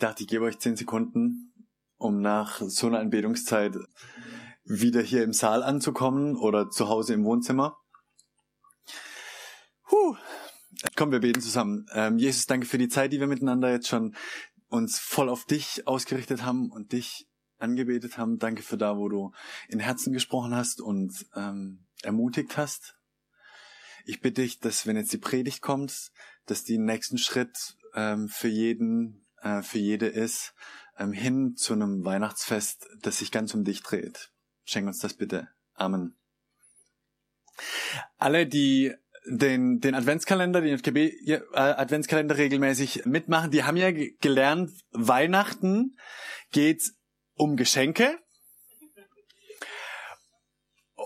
Dachte, ich gebe euch zehn Sekunden, um nach so einer Anbetungszeit wieder hier im Saal anzukommen oder zu Hause im Wohnzimmer. Puh. Komm, wir beten zusammen. Ähm, Jesus, danke für die Zeit, die wir miteinander jetzt schon uns voll auf dich ausgerichtet haben und dich angebetet haben. Danke für da, wo du in Herzen gesprochen hast und ähm, ermutigt hast. Ich bitte dich, dass wenn jetzt die Predigt kommt, dass die nächsten Schritt ähm, für jeden, äh, für jede ist, ähm, hin zu einem Weihnachtsfest, das sich ganz um dich dreht. Schenk uns das bitte. Amen. Alle, die den, den Adventskalender, den FKB äh, Adventskalender regelmäßig mitmachen, die haben ja ge- gelernt, Weihnachten geht um Geschenke.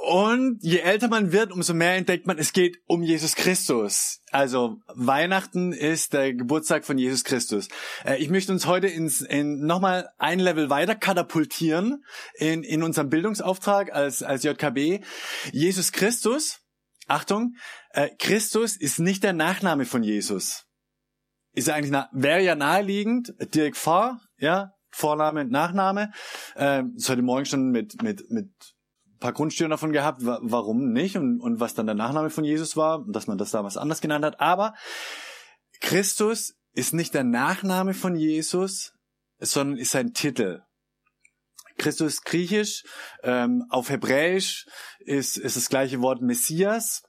Und je älter man wird, umso mehr entdeckt man, es geht um Jesus Christus. Also Weihnachten ist der Geburtstag von Jesus Christus. Äh, ich möchte uns heute ins, in nochmal ein Level weiter katapultieren in, in unserem Bildungsauftrag als, als JKB. Jesus Christus, Achtung, äh, Christus ist nicht der Nachname von Jesus. Ist ja eigentlich, na, wäre ja naheliegend, Dirk Fahr, ja, Vorname, Nachname. Ähm, das heute Morgen schon mit, mit, mit paar Grundstücke davon gehabt, wa warum nicht und, und was dann der Nachname von Jesus war, dass man das damals anders genannt hat. Aber Christus ist nicht der Nachname von Jesus, sondern ist sein Titel. Christus griechisch, ähm, auf Hebräisch ist, ist das gleiche Wort Messias.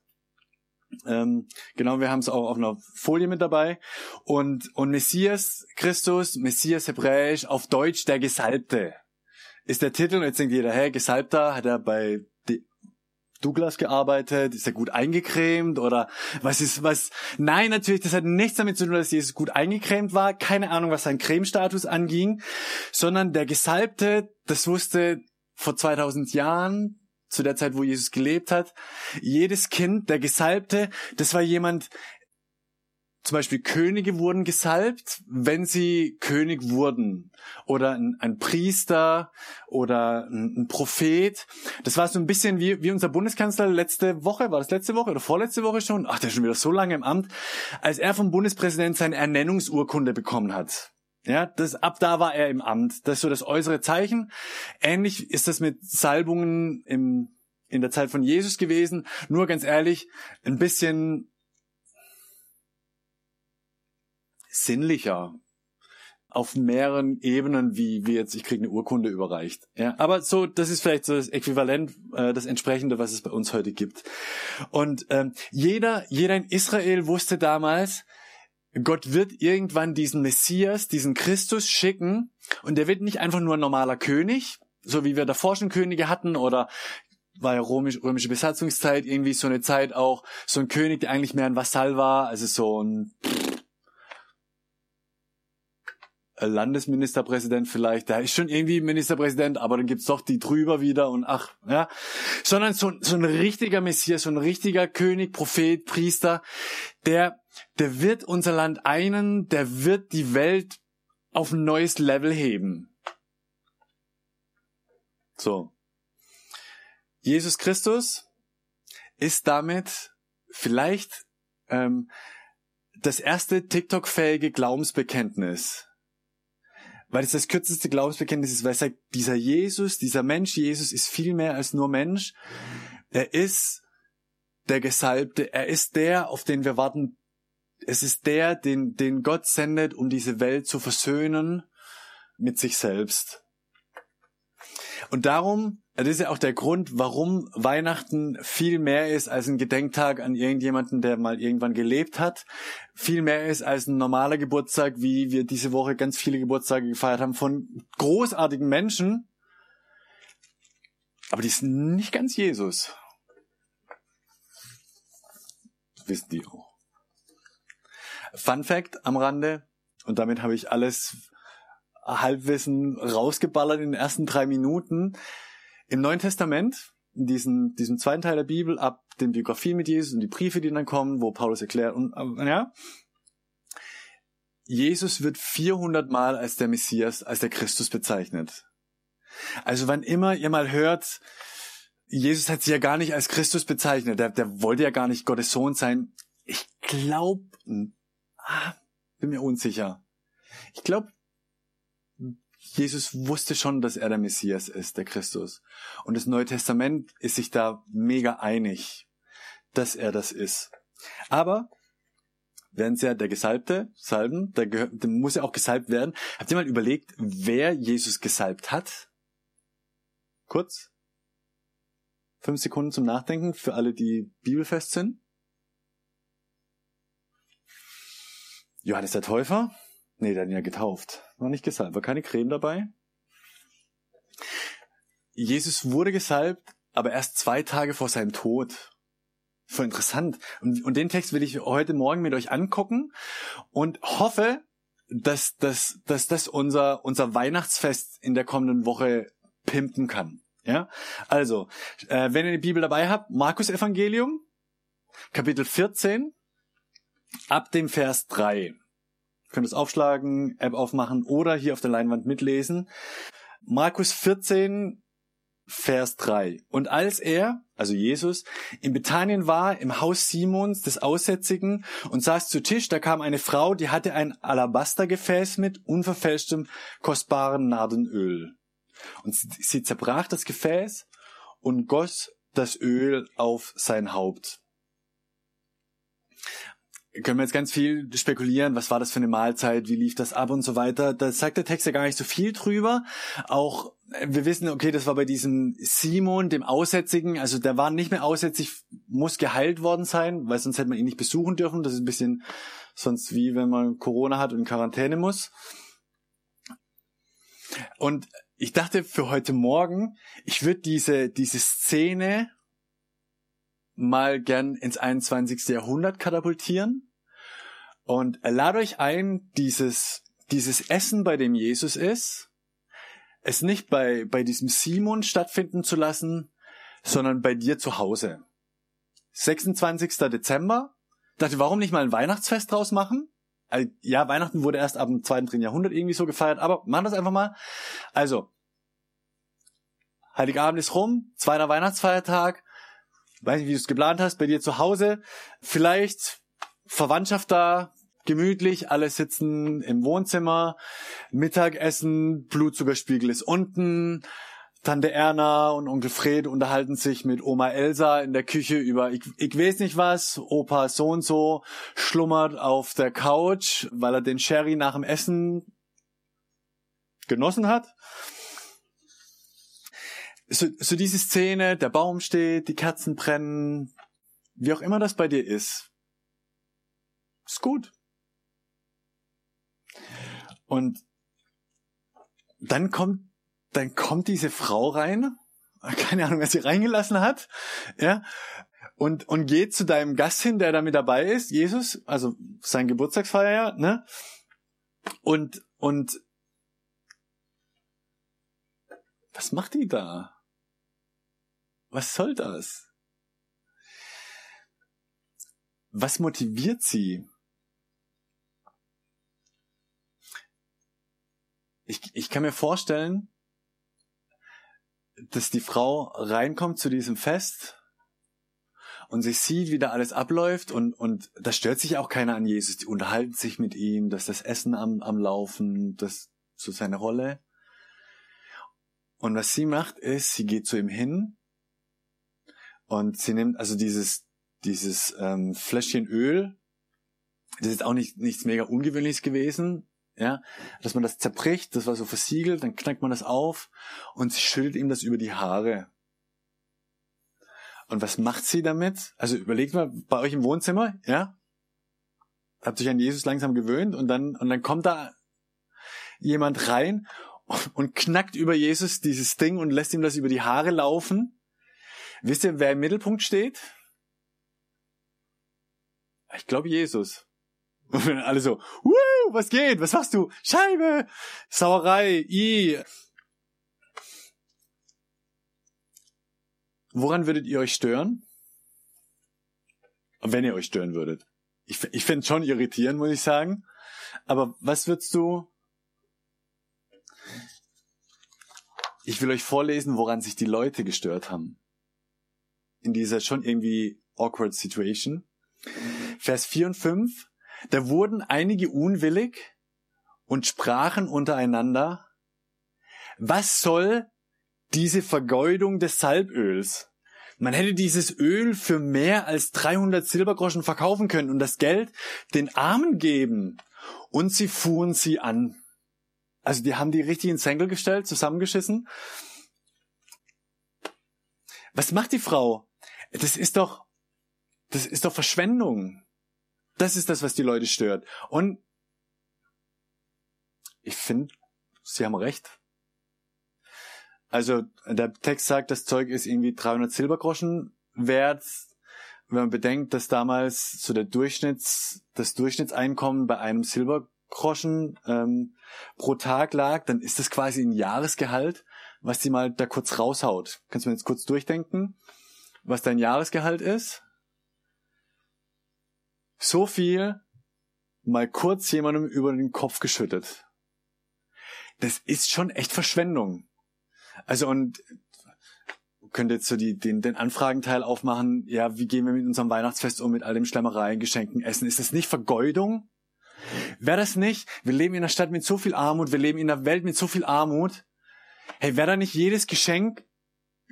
Ähm, genau, wir haben es auch auf einer Folie mit dabei. Und, und Messias Christus, Messias Hebräisch, auf Deutsch der Gesalbte ist der Titel. Und jetzt denkt jeder, hä, Gesalbter, hat er bei Douglas gearbeitet? Ist er gut eingecremt? Oder was ist, was? Nein, natürlich, das hat nichts damit zu tun, dass Jesus gut eingecremt war. Keine Ahnung, was sein Cremestatus anging. Sondern der Gesalbte, das wusste vor 2000 Jahren, zu der Zeit, wo Jesus gelebt hat, jedes Kind, der Gesalbte, das war jemand, zum Beispiel Könige wurden gesalbt, wenn sie König wurden. Oder ein, ein Priester oder ein, ein Prophet. Das war so ein bisschen wie, wie unser Bundeskanzler letzte Woche, war das letzte Woche oder vorletzte Woche schon? Ach, der ist schon wieder so lange im Amt, als er vom Bundespräsident seine Ernennungsurkunde bekommen hat. Ja, das, ab da war er im Amt. Das ist so das äußere Zeichen. Ähnlich ist das mit Salbungen im, in der Zeit von Jesus gewesen. Nur ganz ehrlich, ein bisschen sinnlicher auf mehreren Ebenen, wie, wie jetzt ich kriege eine Urkunde überreicht. Ja, aber so, das ist vielleicht so das Äquivalent, äh, das entsprechende, was es bei uns heute gibt. Und ähm, jeder, jeder in Israel wusste damals, Gott wird irgendwann diesen Messias, diesen Christus schicken und der wird nicht einfach nur ein normaler König, so wie wir davor schon Könige hatten oder war ja römisch, römische Besatzungszeit irgendwie so eine Zeit auch so ein König, der eigentlich mehr ein Vasall war, also so ein Landesministerpräsident vielleicht, der ist schon irgendwie Ministerpräsident, aber dann gibt's doch die drüber wieder und ach, ja. Sondern so, so ein richtiger Messias, so ein richtiger König, Prophet, Priester, der, der wird unser Land einen, der wird die Welt auf ein neues Level heben. So. Jesus Christus ist damit vielleicht ähm, das erste TikTok-fähige Glaubensbekenntnis weil es das kürzeste Glaubensbekenntnis ist, weil es sagt, dieser Jesus, dieser Mensch Jesus ist viel mehr als nur Mensch. Er ist der Gesalbte, er ist der, auf den wir warten. Es ist der, den, den Gott sendet, um diese Welt zu versöhnen mit sich selbst. Und darum, das ist ja auch der Grund, warum Weihnachten viel mehr ist als ein Gedenktag an irgendjemanden, der mal irgendwann gelebt hat. Viel mehr ist als ein normaler Geburtstag, wie wir diese Woche ganz viele Geburtstage gefeiert haben von großartigen Menschen. Aber die ist nicht ganz Jesus. wissen die auch. Fun Fact am Rande, und damit habe ich alles Halbwissen rausgeballert in den ersten drei Minuten. Im Neuen Testament, in diesem, diesem zweiten Teil der Bibel, ab den Biografien mit Jesus und die Briefe, die dann kommen, wo Paulus erklärt, und, ja, Jesus wird 400 Mal als der Messias, als der Christus bezeichnet. Also wann immer ihr mal hört, Jesus hat sich ja gar nicht als Christus bezeichnet. Der, der wollte ja gar nicht Gottes Sohn sein. Ich glaube, ah, bin mir unsicher. Ich glaube, Jesus wusste schon, dass er der Messias ist, der Christus. Und das Neue Testament ist sich da mega einig, dass er das ist. Aber sie ja der Gesalbte salben, der, der muss ja auch gesalbt werden. Habt ihr mal überlegt, wer Jesus gesalbt hat? Kurz? Fünf Sekunden zum Nachdenken für alle, die bibelfest sind. Johannes der Täufer? Nee, ihn ja getauft. Noch nicht gesalbt. War keine Creme dabei? Jesus wurde gesalbt, aber erst zwei Tage vor seinem Tod. Voll interessant. Und, und den Text will ich heute Morgen mit euch angucken und hoffe, dass, dass, dass das unser, unser Weihnachtsfest in der kommenden Woche pimpen kann. Ja, also, äh, wenn ihr die Bibel dabei habt, Markus Evangelium, Kapitel 14, ab dem Vers 3. Könnt es aufschlagen, App aufmachen oder hier auf der Leinwand mitlesen. Markus 14, Vers 3. Und als er, also Jesus, in Bethanien war, im Haus Simons des Aussätzigen und saß zu Tisch, da kam eine Frau, die hatte ein Alabastergefäß mit unverfälschtem kostbaren Nardenöl. Und sie zerbrach das Gefäß und goss das Öl auf sein Haupt. Können wir jetzt ganz viel spekulieren, was war das für eine Mahlzeit, wie lief das ab und so weiter. Da sagt der Text ja gar nicht so viel drüber. Auch wir wissen, okay, das war bei diesem Simon, dem Aussätzigen, also der war nicht mehr aussätzig, muss geheilt worden sein, weil sonst hätte man ihn nicht besuchen dürfen. Das ist ein bisschen sonst wie wenn man Corona hat und in Quarantäne muss. Und ich dachte für heute Morgen, ich würde diese, diese Szene mal gern ins 21. Jahrhundert katapultieren und lade euch ein, dieses, dieses Essen, bei dem Jesus ist, es nicht bei, bei diesem Simon stattfinden zu lassen, sondern bei dir zu Hause. 26. Dezember. Dachte, warum nicht mal ein Weihnachtsfest draus machen? Also, ja, Weihnachten wurde erst ab dem zweiten, dritten Jahrhundert irgendwie so gefeiert, aber machen das einfach mal. Also, Heiligabend ist rum, zweiter Weihnachtsfeiertag, weiß nicht, wie du es geplant hast, bei dir zu Hause, vielleicht Verwandtschaft da, gemütlich, alle sitzen im Wohnzimmer, Mittagessen, Blutzuckerspiegel ist unten, Tante Erna und Onkel Fred unterhalten sich mit Oma Elsa in der Küche über ich, ich weiß nicht was. Opa so und so schlummert auf der Couch, weil er den Sherry nach dem Essen genossen hat. So, so diese Szene, der Baum steht, die Kerzen brennen, wie auch immer das bei dir ist, ist gut. Und dann kommt dann kommt diese Frau rein, keine Ahnung, wer sie reingelassen hat, ja, und, und geht zu deinem Gast hin, der da mit dabei ist, Jesus, also sein Geburtstagsfeier, ne, und, und, was macht die da? Was soll das? Was motiviert sie? Ich, ich kann mir vorstellen, dass die Frau reinkommt zu diesem Fest und sie sieht, wie da alles abläuft und, und da stört sich auch keiner an Jesus. Die unterhalten sich mit ihm, dass das Essen am, am Laufen, das so seine Rolle. Und was sie macht, ist, sie geht zu ihm hin und sie nimmt also dieses, dieses ähm, Fläschchen Öl, das ist auch nicht, nichts mega Ungewöhnliches gewesen, ja, dass man das zerbricht, das war so versiegelt, dann knackt man das auf und sie schüttelt ihm das über die Haare. Und was macht sie damit? Also überlegt mal bei euch im Wohnzimmer, ja? Habt euch an Jesus langsam gewöhnt und dann, und dann kommt da jemand rein und knackt über Jesus dieses Ding und lässt ihm das über die Haare laufen. Wisst ihr, wer im Mittelpunkt steht? Ich glaube Jesus. Und alle so, Woo, was geht? Was machst du? Scheibe, Sauerei, i. Woran würdet ihr euch stören? Wenn ihr euch stören würdet. Ich, ich finde es schon irritierend, muss ich sagen. Aber was würdest du? Ich will euch vorlesen, woran sich die Leute gestört haben. In dieser schon irgendwie awkward Situation. Vers 4 und 5. Da wurden einige unwillig und sprachen untereinander, was soll diese Vergeudung des Salböls? Man hätte dieses Öl für mehr als 300 Silbergroschen verkaufen können und das Geld den Armen geben. Und sie fuhren sie an. Also die haben die richtig ins Senkel gestellt, zusammengeschissen. Was macht die Frau? Das ist doch, das ist doch Verschwendung. Das ist das, was die Leute stört. Und ich finde, sie haben recht. Also der Text sagt, das Zeug ist irgendwie 300 Silbergroschen wert. Wenn man bedenkt, dass damals so der Durchschnitts, das Durchschnittseinkommen bei einem Silbergroschen ähm, pro Tag lag, dann ist das quasi ein Jahresgehalt, was die mal da kurz raushaut. Kannst du mir jetzt kurz durchdenken, was dein Jahresgehalt ist? So viel mal kurz jemandem über den Kopf geschüttet. Das ist schon echt Verschwendung. Also und könnt jetzt so die, den, den Anfragenteil aufmachen, ja, wie gehen wir mit unserem Weihnachtsfest um, mit all dem Schlemmereien, Geschenken, Essen? Ist das nicht Vergeudung? Wäre das nicht? Wir leben in einer Stadt mit so viel Armut, wir leben in einer Welt mit so viel Armut. Hey, wäre da nicht jedes Geschenk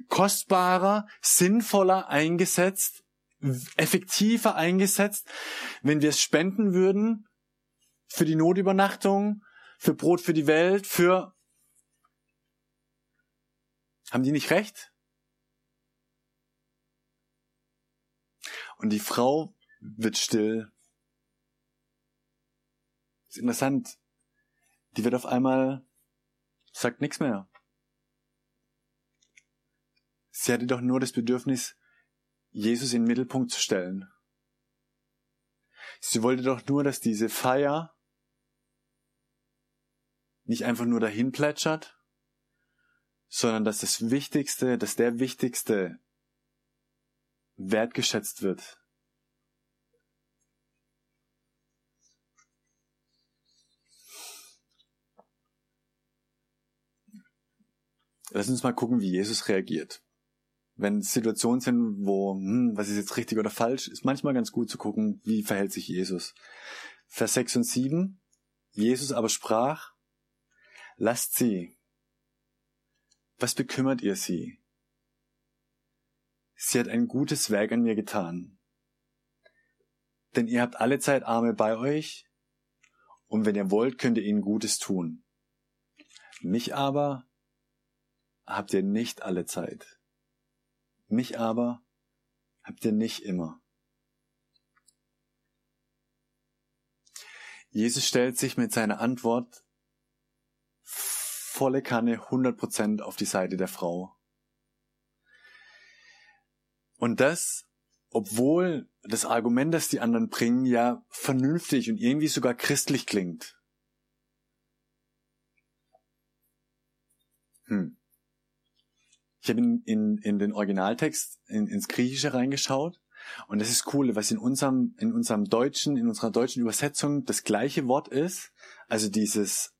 kostbarer, sinnvoller eingesetzt, effektiver eingesetzt, wenn wir es spenden würden für die Notübernachtung, für Brot für die Welt, für haben die nicht recht? Und die Frau wird still. ist interessant. Die wird auf einmal, sagt nichts mehr. Sie hatte doch nur das Bedürfnis, Jesus in den Mittelpunkt zu stellen. Sie wollte doch nur, dass diese Feier nicht einfach nur dahin plätschert, sondern dass das Wichtigste, dass der Wichtigste wertgeschätzt wird. Lass uns mal gucken, wie Jesus reagiert. Wenn Situationen sind, wo, hm, was ist jetzt richtig oder falsch, ist manchmal ganz gut zu gucken, wie verhält sich Jesus. Vers 6 und 7. Jesus aber sprach, lasst sie, was bekümmert ihr sie? Sie hat ein gutes Werk an mir getan. Denn ihr habt alle Zeit Arme bei euch, und wenn ihr wollt, könnt ihr ihnen Gutes tun. Mich aber habt ihr nicht alle Zeit. Mich aber habt ihr nicht immer. Jesus stellt sich mit seiner Antwort volle Kanne 100% auf die Seite der Frau. Und das, obwohl das Argument, das die anderen bringen, ja vernünftig und irgendwie sogar christlich klingt. Hm. Ich habe in, in, in den Originaltext in, ins Griechische reingeschaut und das ist cool, was in unserem, in unserem deutschen, in unserer deutschen Übersetzung das gleiche Wort ist. Also dieses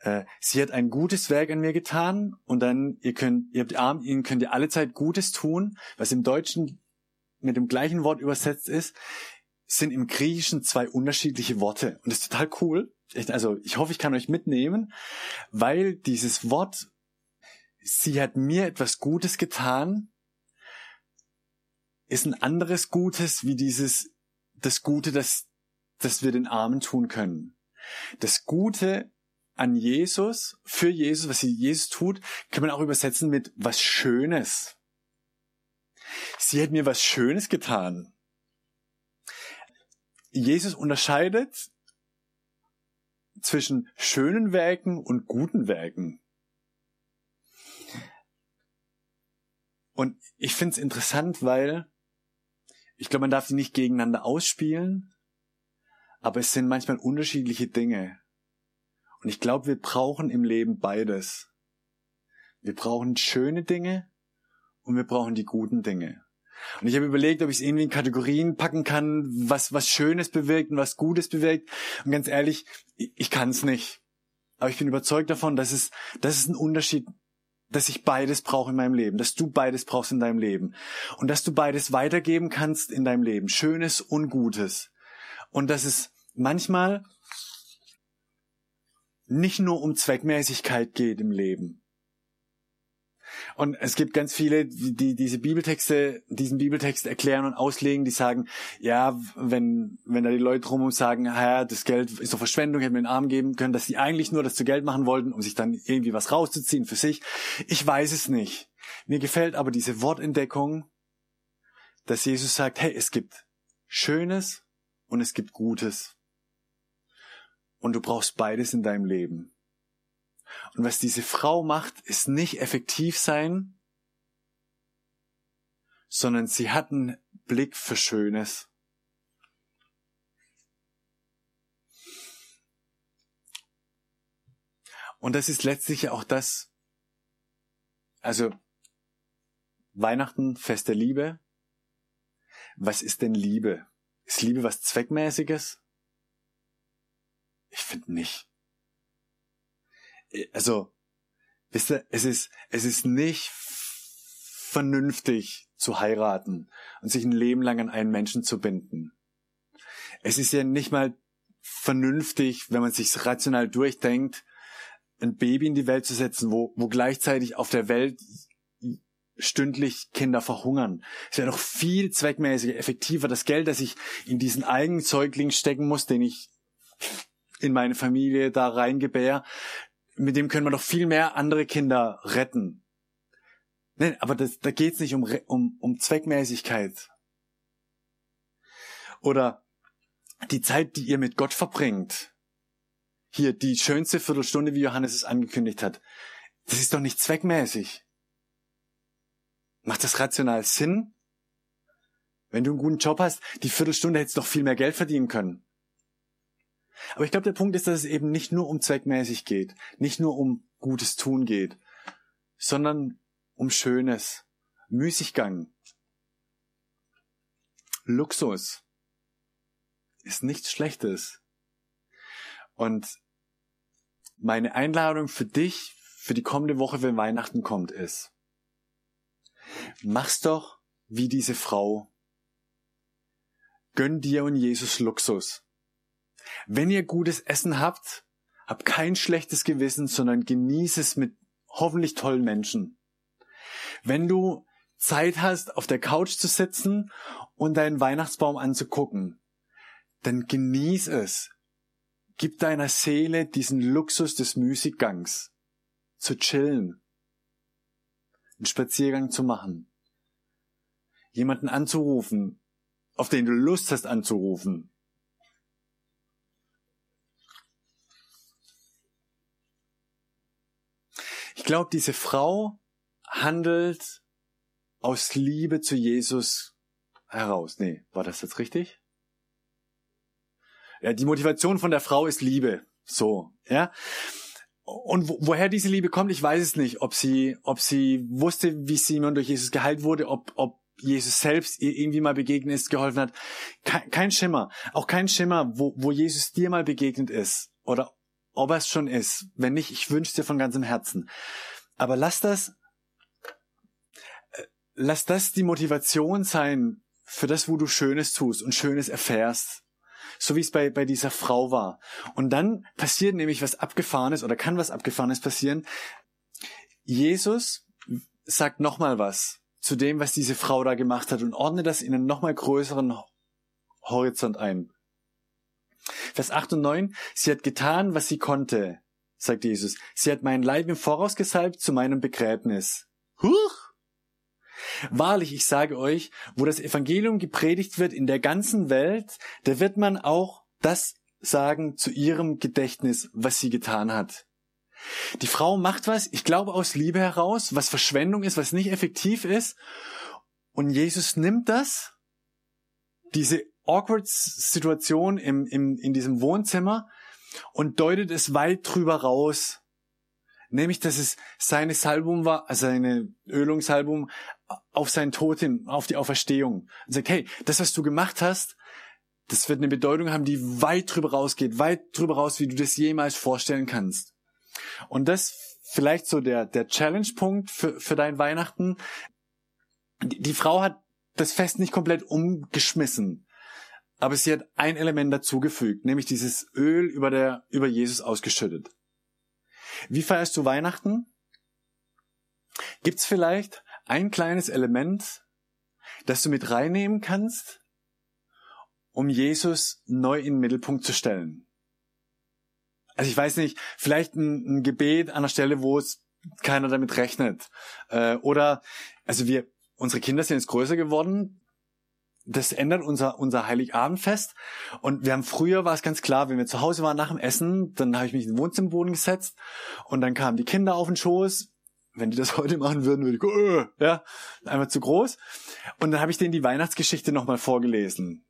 äh, sie hat ein gutes Werk an mir getan und dann, ihr könnt, ihr habt Arm, ihnen könnt ihr alle Zeit Gutes tun, was im Deutschen mit dem gleichen Wort übersetzt ist, sind im Griechischen zwei unterschiedliche Worte. Und das ist total cool. Also ich hoffe, ich kann euch mitnehmen, weil dieses Wort, sie hat mir etwas Gutes getan, ist ein anderes Gutes wie dieses, das Gute, das, das wir den Armen tun können. Das Gute an Jesus, für Jesus, was Jesus tut, kann man auch übersetzen mit was Schönes. Sie hat mir was Schönes getan. Jesus unterscheidet zwischen schönen Werken und guten Werken. Und ich find's interessant, weil ich glaube, man darf sie nicht gegeneinander ausspielen, aber es sind manchmal unterschiedliche Dinge. Und ich glaube, wir brauchen im Leben beides. Wir brauchen schöne Dinge und wir brauchen die guten Dinge. Und ich habe überlegt, ob ich es irgendwie in Kategorien packen kann, was was Schönes bewirkt und was Gutes bewirkt. Und ganz ehrlich, ich, ich kann es nicht. Aber ich bin überzeugt davon, dass es, dass es ein Unterschied, dass ich beides brauche in meinem Leben, dass du beides brauchst in deinem Leben und dass du beides weitergeben kannst in deinem Leben, Schönes und Gutes. Und dass es manchmal nicht nur um Zweckmäßigkeit geht im Leben. Und es gibt ganz viele, die diese Bibeltexte, diesen Bibeltext erklären und auslegen, die sagen, ja, wenn, wenn da die Leute drumherum sagen, ja, das Geld ist doch Verschwendung, hätten wir den Arm geben können, dass sie eigentlich nur das zu Geld machen wollten, um sich dann irgendwie was rauszuziehen für sich. Ich weiß es nicht. Mir gefällt aber diese Wortentdeckung, dass Jesus sagt, hey, es gibt Schönes und es gibt Gutes. Und du brauchst beides in deinem Leben. Und was diese Frau macht, ist nicht effektiv sein, sondern sie hat einen Blick für Schönes. Und das ist letztlich auch das, also Weihnachten, Fest der Liebe. Was ist denn Liebe? Ist Liebe was Zweckmäßiges? Ich finde nicht. Also, wisst ihr, es ist, es ist nicht vernünftig zu heiraten und sich ein Leben lang an einen Menschen zu binden. Es ist ja nicht mal vernünftig, wenn man sich rational durchdenkt, ein Baby in die Welt zu setzen, wo, wo gleichzeitig auf der Welt stündlich Kinder verhungern. Es wäre doch viel zweckmäßiger, effektiver, das Geld, das ich in diesen eigenen Säugling stecken muss, den ich in meine Familie da reingebär, mit dem können wir doch viel mehr andere Kinder retten. Nein, aber das, da geht's nicht um, um, um Zweckmäßigkeit. Oder die Zeit, die ihr mit Gott verbringt. Hier, die schönste Viertelstunde, wie Johannes es angekündigt hat. Das ist doch nicht zweckmäßig. Macht das rational Sinn? Wenn du einen guten Job hast, die Viertelstunde hättest du doch viel mehr Geld verdienen können. Aber ich glaube, der Punkt ist, dass es eben nicht nur um zweckmäßig geht, nicht nur um gutes Tun geht, sondern um Schönes, Müßiggang, Luxus ist nichts Schlechtes. Und meine Einladung für dich, für die kommende Woche, wenn Weihnachten kommt, ist, mach's doch wie diese Frau. Gönn dir und Jesus Luxus. Wenn ihr gutes Essen habt, habt kein schlechtes Gewissen, sondern genieß es mit hoffentlich tollen Menschen. Wenn du Zeit hast, auf der Couch zu sitzen und deinen Weihnachtsbaum anzugucken, dann genieß es. Gib deiner Seele diesen Luxus des Müßiggangs, zu chillen, einen Spaziergang zu machen, jemanden anzurufen, auf den du Lust hast anzurufen, glaube, diese Frau handelt aus Liebe zu Jesus heraus. Nee, war das jetzt richtig? Ja, die Motivation von der Frau ist Liebe. So, ja. Und wo, woher diese Liebe kommt, ich weiß es nicht. Ob sie, ob sie wusste, wie Simon durch Jesus geheilt wurde, ob, ob Jesus selbst ihr irgendwie mal begegnet ist, geholfen hat. Kein, kein Schimmer. Auch kein Schimmer, wo, wo Jesus dir mal begegnet ist. Oder ob er es schon ist. Wenn nicht, ich wünsche dir von ganzem Herzen. Aber lass das, äh, lass das die Motivation sein für das, wo du Schönes tust und Schönes erfährst. So wie es bei, bei dieser Frau war. Und dann passiert nämlich was Abgefahrenes oder kann was Abgefahrenes passieren. Jesus sagt nochmal was zu dem, was diese Frau da gemacht hat und ordnet das in einen nochmal größeren Horizont ein. Vers 8 und 9. Sie hat getan, was sie konnte, sagt Jesus. Sie hat meinen Leib im Voraus gesalbt zu meinem Begräbnis. Huch! Wahrlich, ich sage euch, wo das Evangelium gepredigt wird in der ganzen Welt, da wird man auch das sagen zu ihrem Gedächtnis, was sie getan hat. Die Frau macht was, ich glaube aus Liebe heraus, was Verschwendung ist, was nicht effektiv ist. Und Jesus nimmt das, diese awkward Situation im, im, in diesem Wohnzimmer und deutet es weit drüber raus. Nämlich, dass es seine Salbum war, also seine Ölungsalbum auf seinen Tod hin, auf die Auferstehung. Und sagt, hey, das, was du gemacht hast, das wird eine Bedeutung haben, die weit drüber rausgeht, weit drüber raus, wie du das jemals vorstellen kannst. Und das vielleicht so der, der Challenge-Punkt für, für dein Weihnachten. Die, die Frau hat das Fest nicht komplett umgeschmissen, aber sie hat ein Element dazugefügt, nämlich dieses Öl über der, über Jesus ausgeschüttet. Wie feierst du Weihnachten? Gibt's vielleicht ein kleines Element, das du mit reinnehmen kannst, um Jesus neu in den Mittelpunkt zu stellen? Also ich weiß nicht, vielleicht ein, ein Gebet an der Stelle, wo es keiner damit rechnet. Äh, oder, also wir, unsere Kinder sind jetzt größer geworden. Das ändert unser, unser Heiligabendfest. Und wir haben früher war es ganz klar, wenn wir zu Hause waren nach dem Essen, dann habe ich mich in den Wohnzimmerboden gesetzt und dann kamen die Kinder auf den Schoß. Wenn die das heute machen würden, würde ich, äh, ja, einfach zu groß. Und dann habe ich denen die Weihnachtsgeschichte nochmal vorgelesen.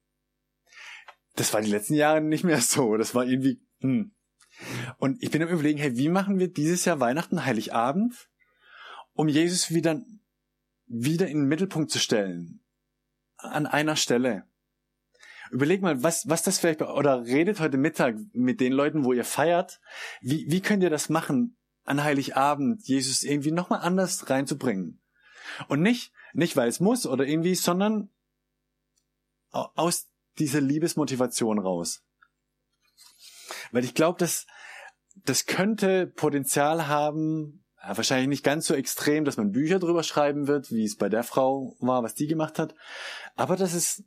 Das war die letzten Jahre nicht mehr so. Das war irgendwie, hm, und ich bin am überlegen, hey, wie machen wir dieses Jahr Weihnachten, Heiligabend, um Jesus wieder, wieder in den Mittelpunkt zu stellen? An einer Stelle. Überleg mal, was, was das vielleicht, oder redet heute Mittag mit den Leuten, wo ihr feiert. Wie, wie könnt ihr das machen, an Heiligabend Jesus irgendwie nochmal anders reinzubringen? Und nicht, nicht weil es muss oder irgendwie, sondern aus dieser Liebesmotivation raus. Weil ich glaube, dass das könnte Potenzial haben, wahrscheinlich nicht ganz so extrem, dass man Bücher drüber schreiben wird, wie es bei der Frau war, was die gemacht hat, aber dass es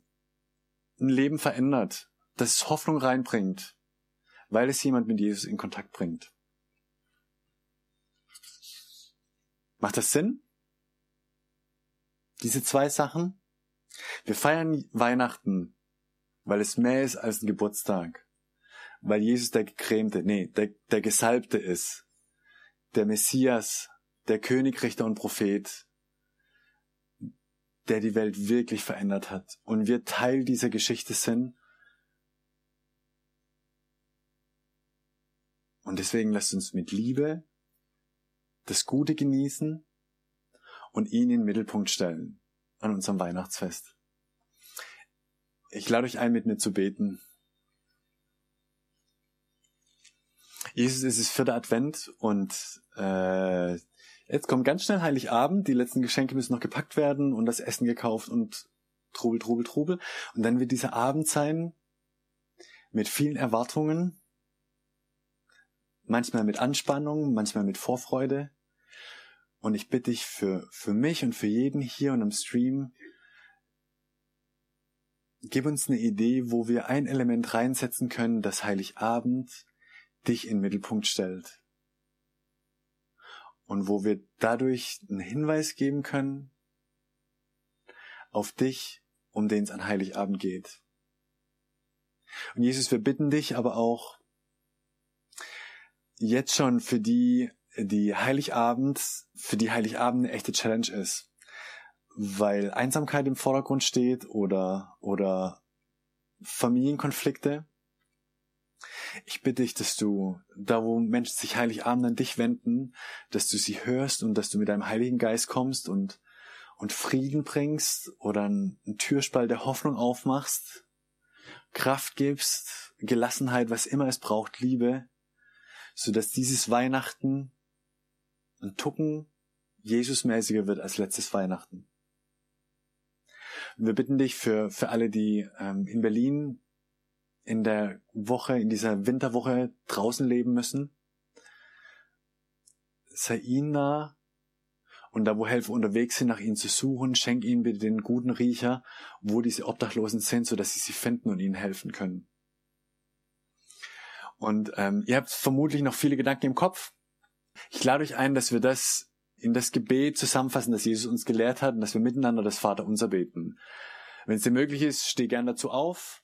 ein Leben verändert, dass es Hoffnung reinbringt, weil es jemand mit Jesus in Kontakt bringt. Macht das Sinn? Diese zwei Sachen? Wir feiern Weihnachten, weil es mehr ist als ein Geburtstag weil Jesus der Gecremte, nee, der, der Gesalbte ist, der Messias, der König, Richter und Prophet, der die Welt wirklich verändert hat und wir Teil dieser Geschichte sind. Und deswegen lasst uns mit Liebe das Gute genießen und ihn in den Mittelpunkt stellen an unserem Weihnachtsfest. Ich lade euch ein, mit mir zu beten. Jesus ist es vierte Advent und äh, jetzt kommt ganz schnell Heiligabend. Die letzten Geschenke müssen noch gepackt werden und das Essen gekauft und Trubel, Trubel, Trubel. Und dann wird dieser Abend sein mit vielen Erwartungen, manchmal mit Anspannung, manchmal mit Vorfreude. Und ich bitte dich für, für mich und für jeden hier und im Stream, gib uns eine Idee, wo wir ein Element reinsetzen können, das Heiligabend dich in den Mittelpunkt stellt. Und wo wir dadurch einen Hinweis geben können auf dich, um den es an Heiligabend geht. Und Jesus, wir bitten dich aber auch jetzt schon für die, die Heiligabend, für die Heiligabend eine echte Challenge ist. Weil Einsamkeit im Vordergrund steht oder, oder Familienkonflikte ich bitte dich, dass du, da wo Menschen sich Heiligabend an dich wenden, dass du sie hörst und dass du mit deinem Heiligen Geist kommst und, und Frieden bringst oder einen Türspalt der Hoffnung aufmachst, Kraft gibst, Gelassenheit, was immer es braucht, Liebe, so dass dieses Weihnachten ein Tucken Jesusmäßiger wird als letztes Weihnachten. Wir bitten dich für, für alle, die ähm, in Berlin in der Woche, in dieser Winterwoche draußen leben müssen. Nah und da, wo Helfer unterwegs sind, nach ihnen zu suchen, schenk ihnen bitte den guten Riecher, wo diese Obdachlosen sind, so dass sie sie finden und ihnen helfen können. Und ähm, ihr habt vermutlich noch viele Gedanken im Kopf. Ich lade euch ein, dass wir das in das Gebet zusammenfassen, das Jesus uns gelehrt hat, und dass wir miteinander das Vater unser beten. Wenn es dir möglich ist, steh gern dazu auf.